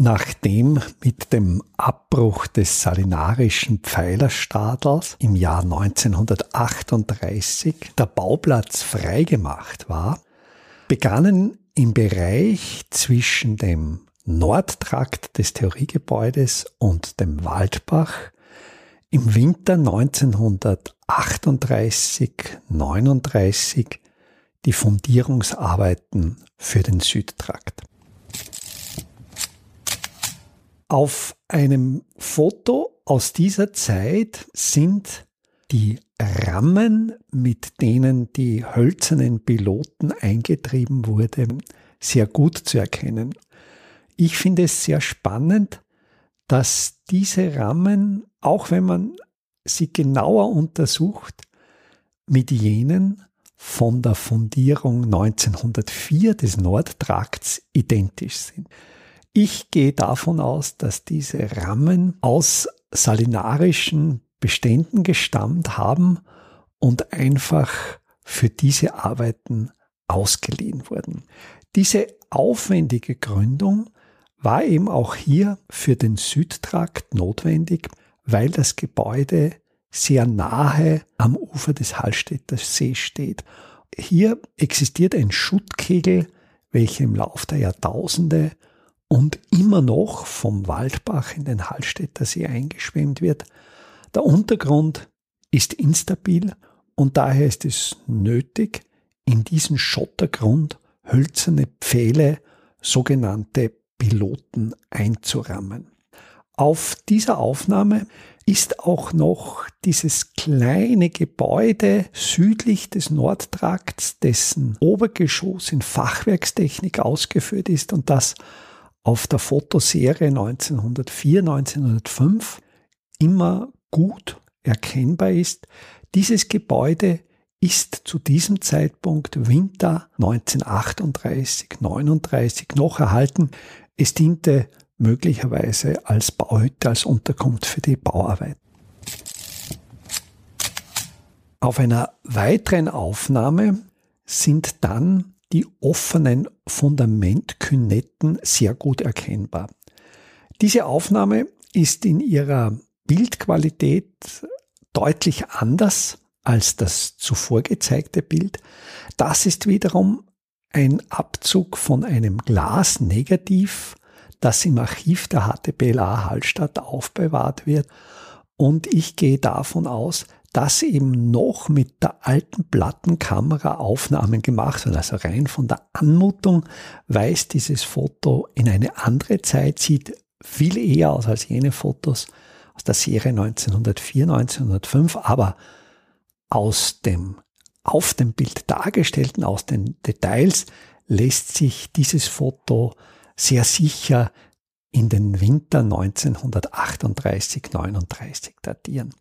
Nachdem mit dem Abbruch des salinarischen Pfeilerstadels im Jahr 1938 der Bauplatz freigemacht war, begannen im Bereich zwischen dem Nordtrakt des Theoriegebäudes und dem Waldbach im Winter 1938-39 die Fundierungsarbeiten für den Südtrakt. Auf einem Foto aus dieser Zeit sind die Rammen, mit denen die hölzernen Piloten eingetrieben wurden, sehr gut zu erkennen. Ich finde es sehr spannend, dass diese Rammen, auch wenn man sie genauer untersucht, mit jenen von der Fundierung 1904 des Nordtrakts identisch sind. Ich gehe davon aus, dass diese Rammen aus salinarischen Beständen gestammt haben und einfach für diese Arbeiten ausgeliehen wurden. Diese aufwendige Gründung war eben auch hier für den Südtrakt notwendig, weil das Gebäude sehr nahe am Ufer des Hallstätter See steht. Hier existiert ein Schuttkegel, welcher im Lauf der Jahrtausende und immer noch vom Waldbach in den Hallstätter See eingeschwemmt wird. Der Untergrund ist instabil und daher ist es nötig, in diesen Schottergrund hölzerne Pfähle, sogenannte Piloten, einzurammen. Auf dieser Aufnahme ist auch noch dieses kleine Gebäude südlich des Nordtrakts, dessen Obergeschoss in Fachwerkstechnik ausgeführt ist und das auf der Fotoserie 1904, 1905 immer gut erkennbar ist. Dieses Gebäude ist zu diesem Zeitpunkt Winter 1938, 39 noch erhalten. Es diente möglicherweise als Bauhütte, als Unterkunft für die Bauarbeit. Auf einer weiteren Aufnahme sind dann die offenen Fundamentkünetten sehr gut erkennbar. Diese Aufnahme ist in ihrer Bildqualität deutlich anders als das zuvor gezeigte Bild. Das ist wiederum ein Abzug von einem Glasnegativ, das im Archiv der HTBLA Hallstatt aufbewahrt wird. Und ich gehe davon aus, dass eben noch mit der alten Plattenkamera Aufnahmen gemacht werden. Also rein von der Anmutung weist dieses Foto in eine andere Zeit, sieht viel eher aus als jene Fotos aus der Serie 1904, 1905, aber aus dem auf dem Bild dargestellten, aus den Details lässt sich dieses Foto sehr sicher in den Winter 1938-39 datieren.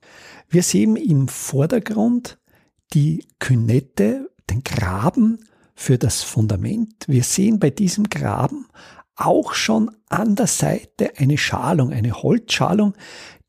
Wir sehen im Vordergrund die Künette, den Graben für das Fundament. Wir sehen bei diesem Graben auch schon an der Seite eine Schalung, eine Holzschalung,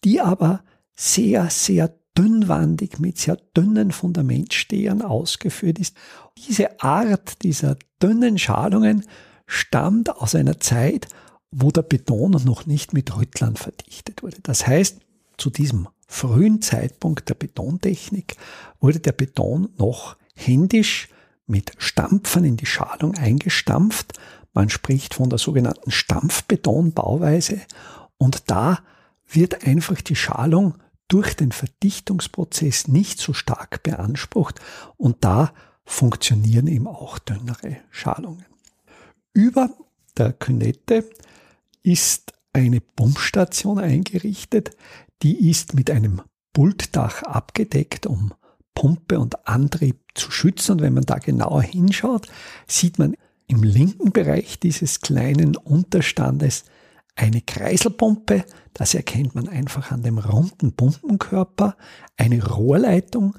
die aber sehr, sehr dünnwandig mit sehr dünnen Fundamentstehern ausgeführt ist. Diese Art dieser dünnen Schalungen stammt aus einer Zeit, wo der Beton noch nicht mit Rüttlern verdichtet wurde. Das heißt, zu diesem frühen Zeitpunkt der Betontechnik wurde der Beton noch händisch mit Stampfern in die Schalung eingestampft. Man spricht von der sogenannten Stampfbetonbauweise und da wird einfach die Schalung durch den Verdichtungsprozess nicht so stark beansprucht und da funktionieren eben auch dünnere Schalungen. Über der Künette ist eine Pumpstation eingerichtet, die ist mit einem Pultdach abgedeckt, um Pumpe und Antrieb zu schützen. Und wenn man da genauer hinschaut, sieht man im linken Bereich dieses kleinen Unterstandes eine Kreiselpumpe, das erkennt man einfach an dem runden Pumpenkörper, eine Rohrleitung,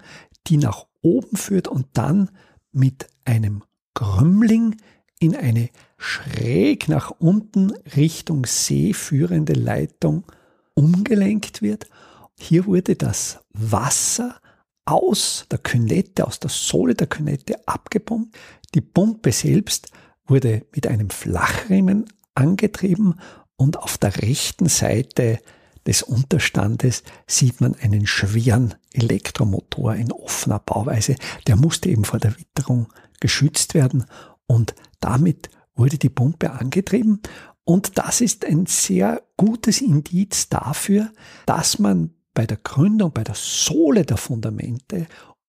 die nach oben führt und dann mit einem Krümmling in eine schräg nach unten Richtung See führende Leitung umgelenkt wird. Hier wurde das Wasser aus der Künette, aus der Sohle der Künette abgepumpt. Die Pumpe selbst wurde mit einem Flachriemen angetrieben und auf der rechten Seite des Unterstandes sieht man einen schweren Elektromotor in offener Bauweise. Der musste eben vor der Witterung geschützt werden und damit wurde die Pumpe angetrieben. Und das ist ein sehr gutes Indiz dafür, dass man bei der Gründung, bei der Sohle der Fundamente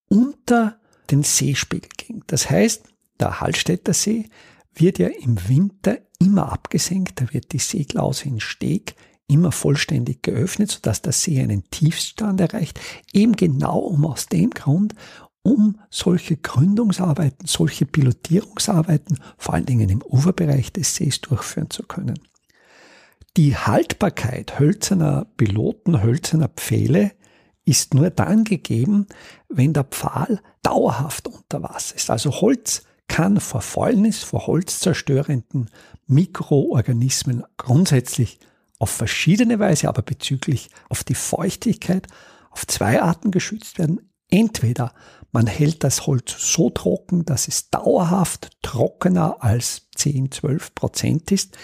unter den Seespiegel ging. Das heißt, der Hallstätter See wird ja im Winter immer abgesenkt, da wird die Seeklause in Steg immer vollständig geöffnet, sodass der See einen Tiefstand erreicht, eben genau um aus dem Grund, um solche Gründungsarbeiten, solche Pilotierungsarbeiten, vor allen Dingen im Uferbereich des Sees durchführen zu können. Die Haltbarkeit hölzerner Piloten, hölzerner Pfähle ist nur dann gegeben, wenn der Pfahl dauerhaft unter Wasser ist. Also Holz kann vor Fäulnis, vor holzzerstörenden Mikroorganismen grundsätzlich auf verschiedene Weise, aber bezüglich auf die Feuchtigkeit auf zwei Arten geschützt werden. Entweder man hält das Holz so trocken, dass es dauerhaft trockener als 10, 12 Prozent ist,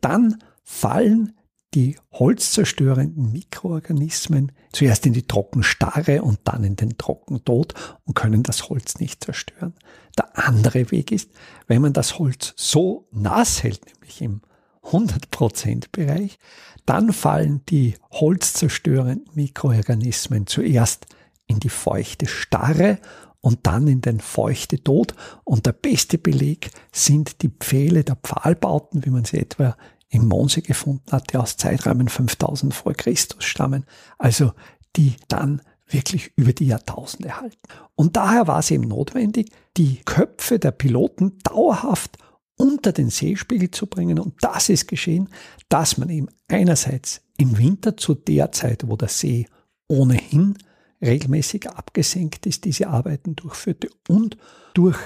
dann fallen die holzzerstörenden Mikroorganismen zuerst in die Trockenstarre und dann in den Trockentod und können das Holz nicht zerstören. Der andere Weg ist, wenn man das Holz so nass hält, nämlich im 100% Bereich, dann fallen die holzzerstörenden Mikroorganismen zuerst in die feuchte Starre und dann in den feuchte Tod. Und der beste Beleg sind die Pfähle der Pfahlbauten, wie man sie etwa im Monse gefunden hat, die aus Zeiträumen 5000 vor Christus stammen, also die dann wirklich über die Jahrtausende halten. Und daher war es eben notwendig, die Köpfe der Piloten dauerhaft unter den Seespiegel zu bringen. Und das ist geschehen, dass man eben einerseits im Winter zu der Zeit, wo der See ohnehin regelmäßig abgesenkt ist, diese Arbeiten durchführte und durch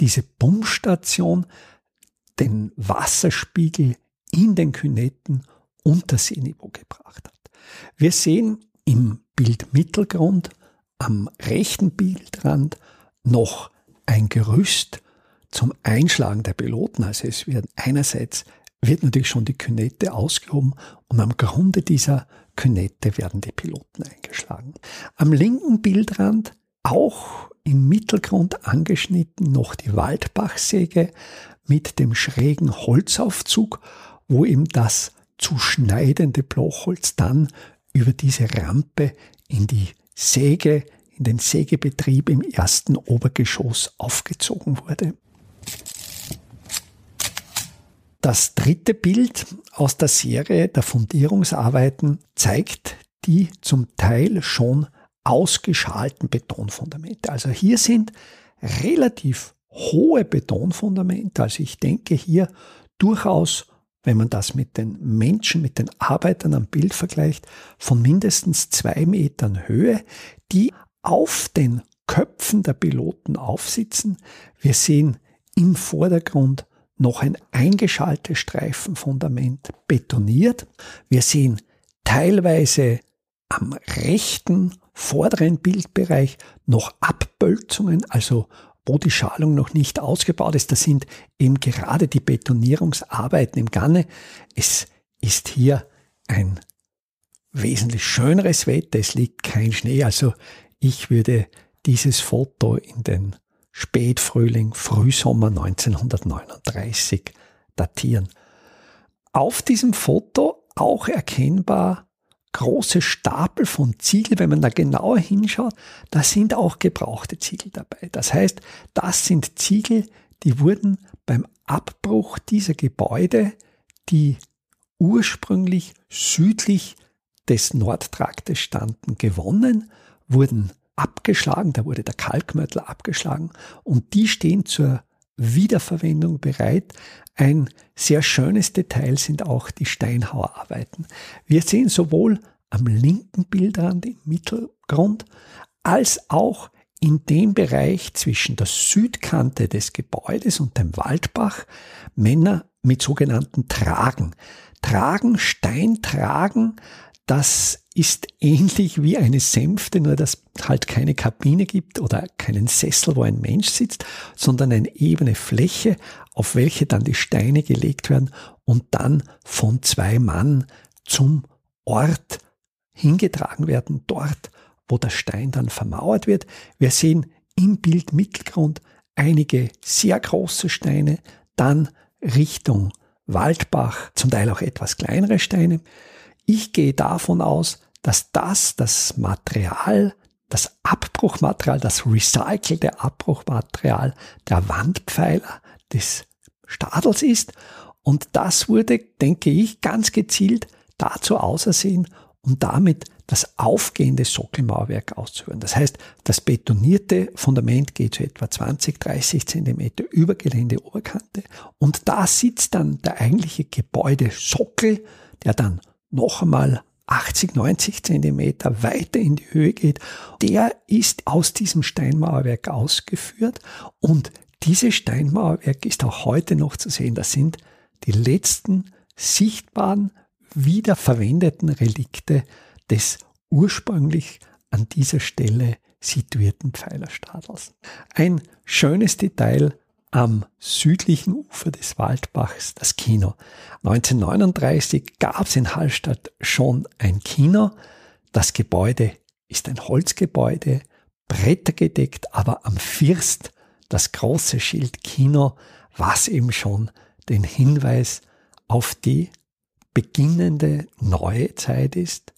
diese Pumpstation den Wasserspiegel in den Künetten unter Seeniveau gebracht hat. Wir sehen im Bildmittelgrund am rechten Bildrand noch ein Gerüst zum Einschlagen der Piloten. Also es wird einerseits wird natürlich schon die Künette ausgehoben und am Grunde dieser Künette werden die Piloten eingeschlagen. Am linken Bildrand auch im Mittelgrund angeschnitten noch die Waldbachsäge mit dem schrägen Holzaufzug wo eben das zu schneidende Blochholz dann über diese Rampe in die Säge, in den Sägebetrieb im ersten Obergeschoss aufgezogen wurde. Das dritte Bild aus der Serie der Fundierungsarbeiten zeigt die zum Teil schon ausgeschalten Betonfundamente. Also hier sind relativ hohe Betonfundamente. Also ich denke hier durchaus, wenn man das mit den Menschen, mit den Arbeitern am Bild vergleicht, von mindestens zwei Metern Höhe, die auf den Köpfen der Piloten aufsitzen. Wir sehen im Vordergrund noch ein eingeschaltetes Streifenfundament betoniert. Wir sehen teilweise am rechten vorderen Bildbereich noch Abbölzungen, also wo die Schalung noch nicht ausgebaut ist. Das sind eben gerade die Betonierungsarbeiten im Gange. Es ist hier ein wesentlich schöneres Wetter. Es liegt kein Schnee. Also ich würde dieses Foto in den Spätfrühling, Frühsommer 1939 datieren. Auf diesem Foto auch erkennbar große Stapel von Ziegel, wenn man da genauer hinschaut, da sind auch gebrauchte Ziegel dabei. Das heißt, das sind Ziegel, die wurden beim Abbruch dieser Gebäude, die ursprünglich südlich des Nordtraktes standen, gewonnen, wurden abgeschlagen, da wurde der Kalkmörtel abgeschlagen und die stehen zur Wiederverwendung bereit. Ein sehr schönes Detail sind auch die Steinhauerarbeiten. Wir sehen sowohl am linken Bildrand im Mittelgrund als auch in dem Bereich zwischen der Südkante des Gebäudes und dem Waldbach Männer mit sogenannten Tragen. Tragen, Steintragen, das ist ähnlich wie eine Sänfte, nur dass halt keine Kabine gibt oder keinen Sessel, wo ein Mensch sitzt, sondern eine ebene Fläche, auf welche dann die Steine gelegt werden und dann von zwei Mann zum Ort hingetragen werden, dort, wo der Stein dann vermauert wird. Wir sehen im Bild Mittelgrund einige sehr große Steine, dann Richtung Waldbach, zum Teil auch etwas kleinere Steine. Ich gehe davon aus, dass das das Material, das Abbruchmaterial, das recycelte Abbruchmaterial der Wandpfeiler des Stadels ist. Und das wurde, denke ich, ganz gezielt dazu ausersehen, um damit das aufgehende Sockelmauerwerk auszuführen. Das heißt, das betonierte Fundament geht zu etwa 20, 30 Zentimeter über Geländeoberkante und da sitzt dann der eigentliche Gebäudesockel, der dann noch einmal 80, 90 Zentimeter weiter in die Höhe geht, der ist aus diesem Steinmauerwerk ausgeführt und dieses Steinmauerwerk ist auch heute noch zu sehen. Das sind die letzten sichtbaren, wiederverwendeten Relikte des ursprünglich an dieser Stelle situierten Pfeilerstadels. Ein schönes Detail am südlichen Ufer des Waldbachs das Kino. 1939 gab es in Hallstatt schon ein Kino. Das Gebäude ist ein Holzgebäude, brettergedeckt, aber am First das große Schild Kino, was eben schon den Hinweis auf die beginnende neue Zeit ist.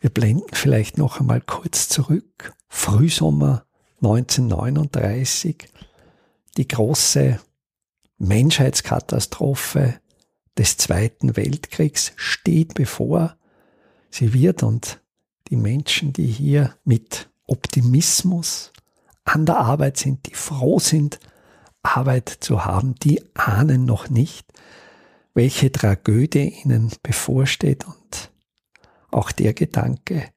Wir blenden vielleicht noch einmal kurz zurück. Frühsommer 1939 die große Menschheitskatastrophe des Zweiten Weltkriegs steht bevor. Sie wird und die Menschen, die hier mit Optimismus an der Arbeit sind, die froh sind, Arbeit zu haben, die ahnen noch nicht, welche Tragödie ihnen bevorsteht und auch der Gedanke,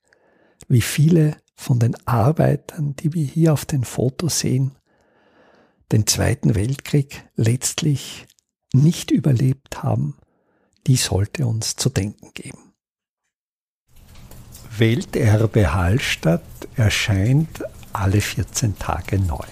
wie viele von den Arbeitern, die wir hier auf den Fotos sehen, den Zweiten Weltkrieg letztlich nicht überlebt haben, die sollte uns zu denken geben. Welterbe Hallstatt erscheint alle 14 Tage neu.